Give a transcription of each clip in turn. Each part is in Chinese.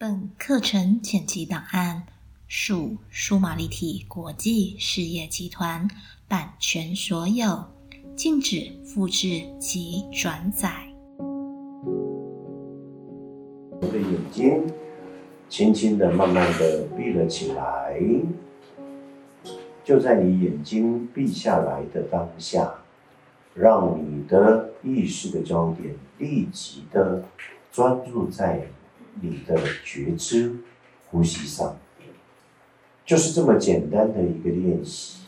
本课程前期档案属数码立体国际事业集团版权所有，禁止复制及转载。我的眼睛轻轻的、慢慢的闭了起来。就在你眼睛闭下来的当下，让你的意识的焦点立即的专注在你的觉知呼吸上。就是这么简单的一个练习，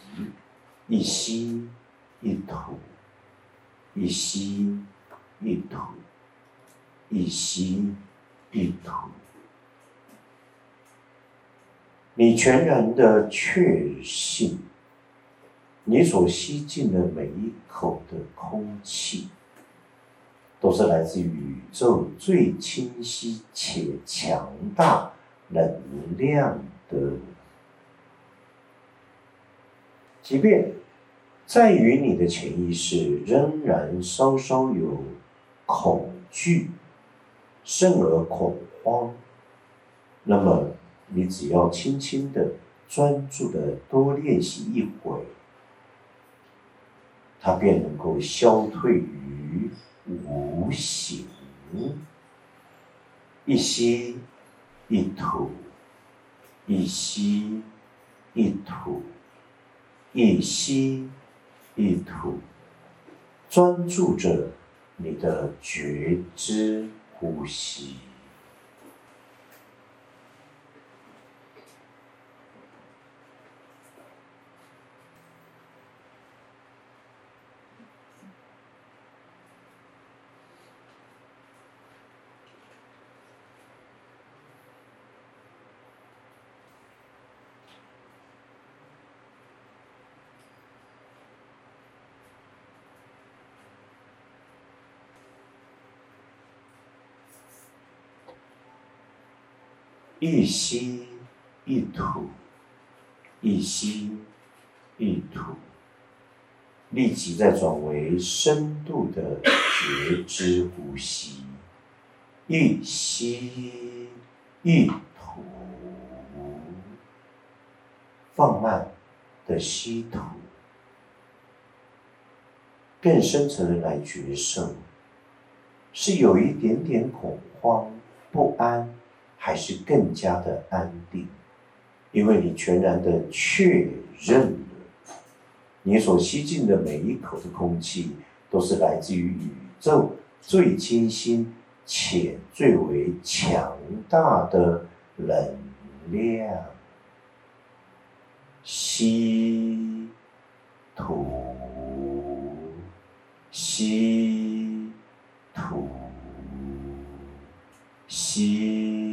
一吸一吐，一吸一吐，一吸一吐。你全然的确信，你所吸进的每一口的空气，都是来自宇宙最清晰且强大能量的。即便在于你的潜意识仍然稍稍有恐惧，甚而恐慌，那么你只要轻轻的、专注的多练习一会，它便能够消退于无形。一吸一吐，一吸一吐。一吸一吐，专注着你的觉知呼吸。一吸一吐，一吸一吐，立即再转为深度的觉知呼吸。一吸一吐，放慢的吸吐，更深层的来觉受，是有一点点恐慌不安。还是更加的安定，因为你全然的确认了，你所吸进的每一口的空气，都是来自于宇宙最清新且最为强大的能量。吸，吐，吸，吐，吸。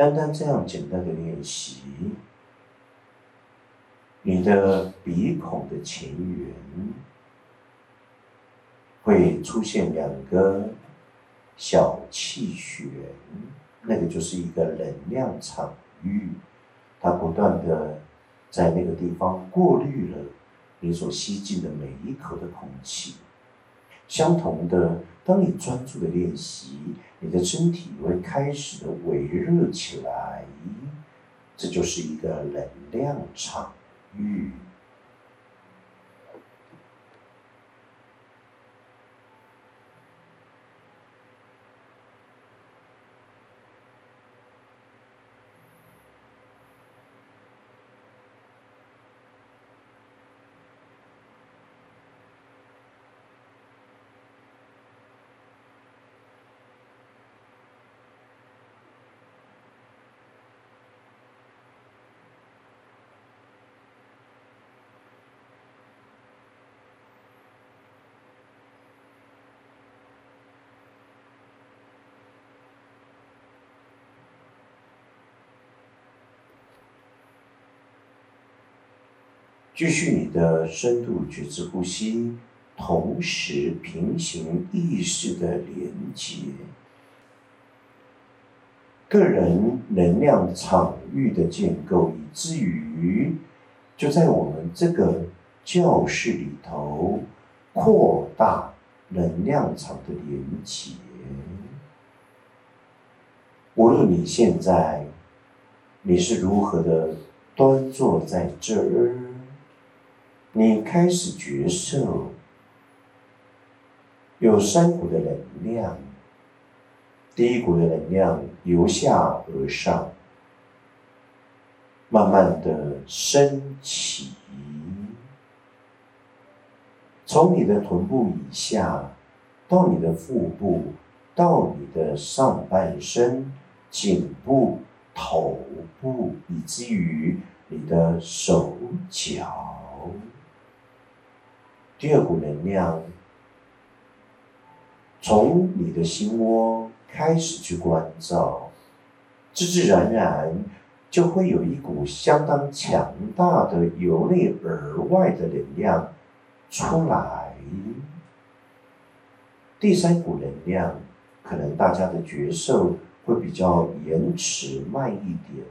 单单这样简单的练习，你的鼻孔的前缘会出现两个小气旋，那个就是一个能量场域，它不断的在那个地方过滤了你所吸进的每一口的空气。相同的，当你专注的练习，你的身体会开始的微热起来，这就是一个能量场域。继续你的深度觉知呼吸，同时平行意识的连接。个人能量场域的建构，以至于就在我们这个教室里头扩大能量场的连接。无论你现在你是如何的端坐在这儿，你开始觉受有三股的能量。第一股的能量由下而上，慢慢的升起，从你的臀部以下，到你的腹部，到你的上半身、颈部、头部，以至于你的手脚。第二股能量从你的心窝。开始去关照，自自然然就会有一股相当强大的由内而外的能量出来。第三股能量，可能大家的觉受会比较延迟慢一点，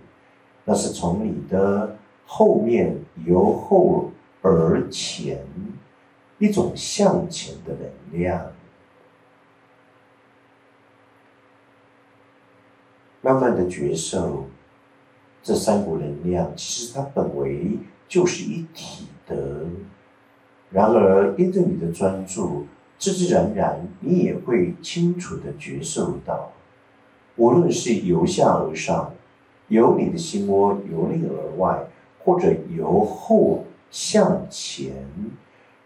那是从你的后面由后而前一种向前的能量。慢慢的觉受，这三股能量其实它本为就是一体的。然而，因着你的专注，自自然然你也会清楚的觉受到，无论是由下而上，由你的心窝由内而外，或者由后向前，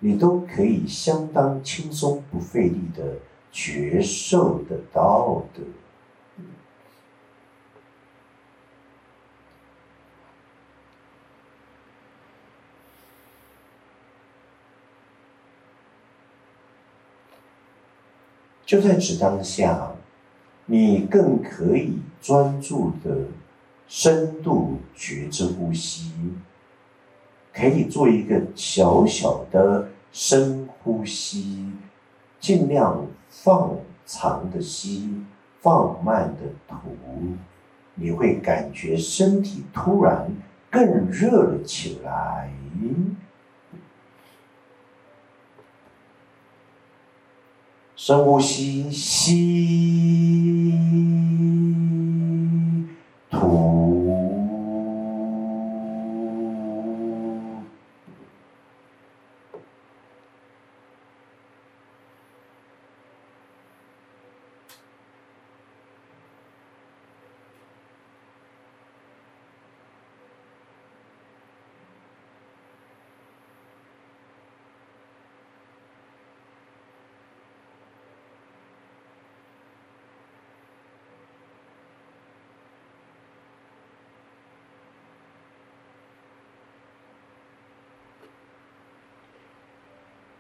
你都可以相当轻松不费力的觉受得到的。就在此当下，你更可以专注的深度觉知呼吸，可以做一个小小的深呼吸，尽量放长的吸，放慢的吐，你会感觉身体突然更热了起来。深呼吸，吸，吐。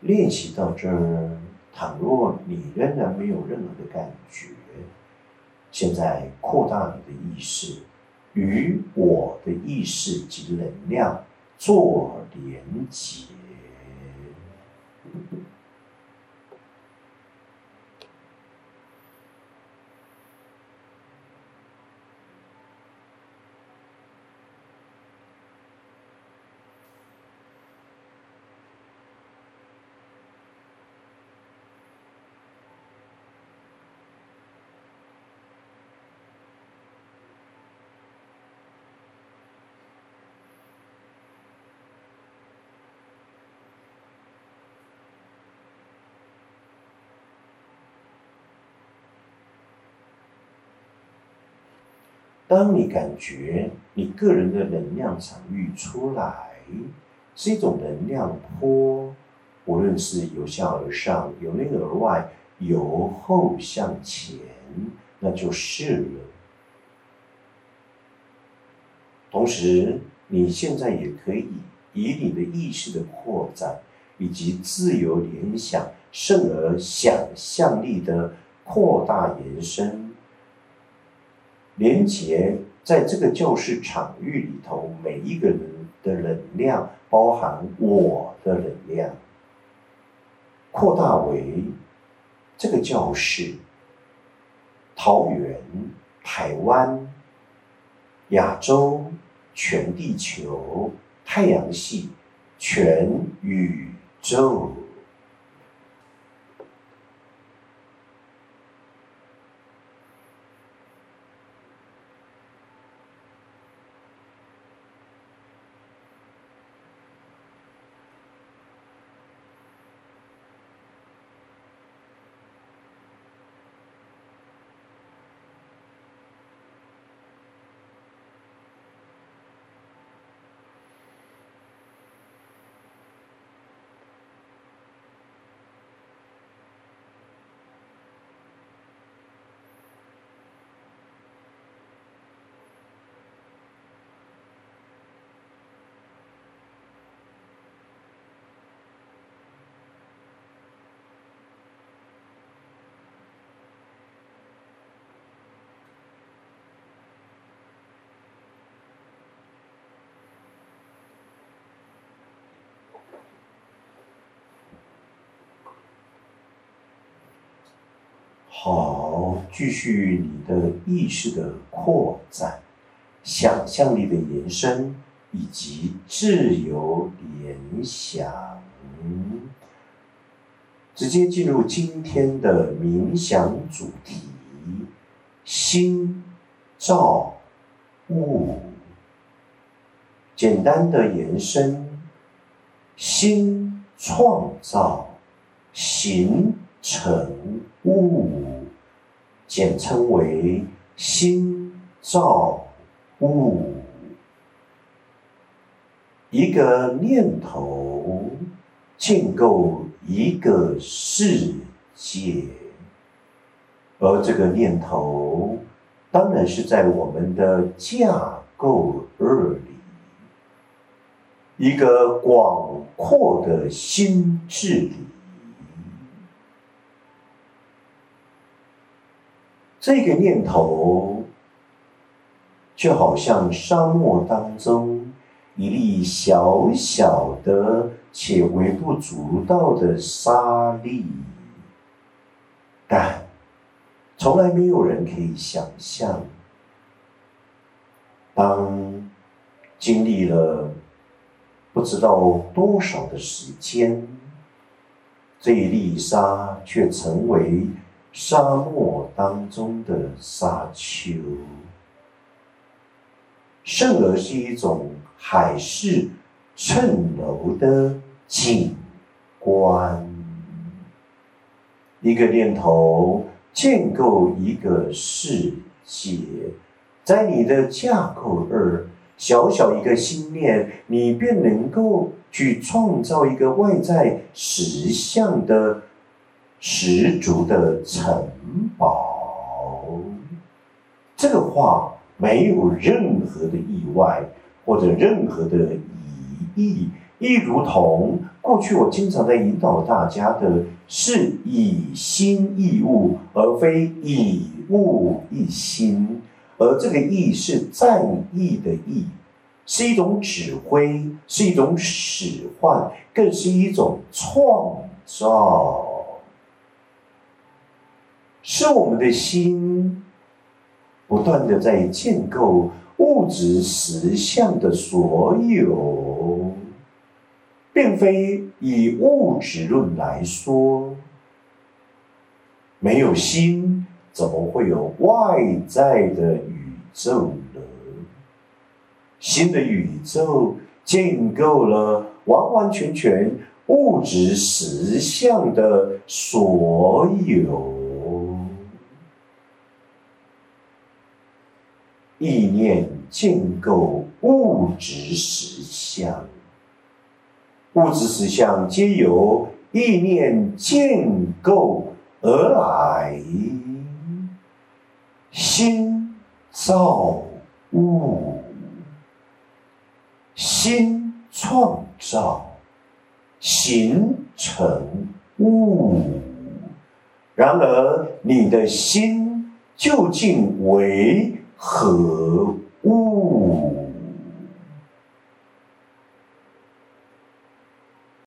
练习到这儿，倘若你仍然没有任何的感觉，现在扩大你的意识，与我的意识及能量做连接。当你感觉你个人的能量场域出来，是一种能量波，无论是由下而上、由内而外、由后向前，那就是了。同时，你现在也可以以你的意识的扩展以及自由联想、甚而想象力的扩大延伸。连接在这个教室场域里头，每一个人的能量，包含我的能量，扩大为这个教室、桃园、台湾、亚洲、全地球、太阳系、全宇宙。好，继续你的意识的扩展、想象力的延伸以及自由联想，直接进入今天的冥想主题：心造物。简单的延伸，心创造，形成物。简称为心造物，一个念头建构一个世界，而这个念头当然是在我们的架构二里，一个广阔的心智里。这个念头，就好像沙漠当中一粒小小的且微不足道的沙粒，但从来没有人可以想象，当经历了不知道多少的时间，这一粒沙却成为。沙漠当中的沙丘，甚而是一种海市蜃楼的景观。一个念头建构一个世界，在你的架构二小小一个心念，你便能够去创造一个外在实相的。十足的城堡，这个话没有任何的意外或者任何的疑义，亦如同过去我经常在引导大家的，是以心易物，而非以物易心，而这个意是战役的意，是一种指挥，是一种使唤，更是一种创造。是我们的心不断的在建构物质实相的所有，并非以物质论来说，没有心怎么会有外在的宇宙呢？新的宇宙建构了完完全全物质实相的所有。意念建构物质实相，物质实相皆由意念建构而来。心造物，心创造，形成物。然而，你的心究竟为？何物。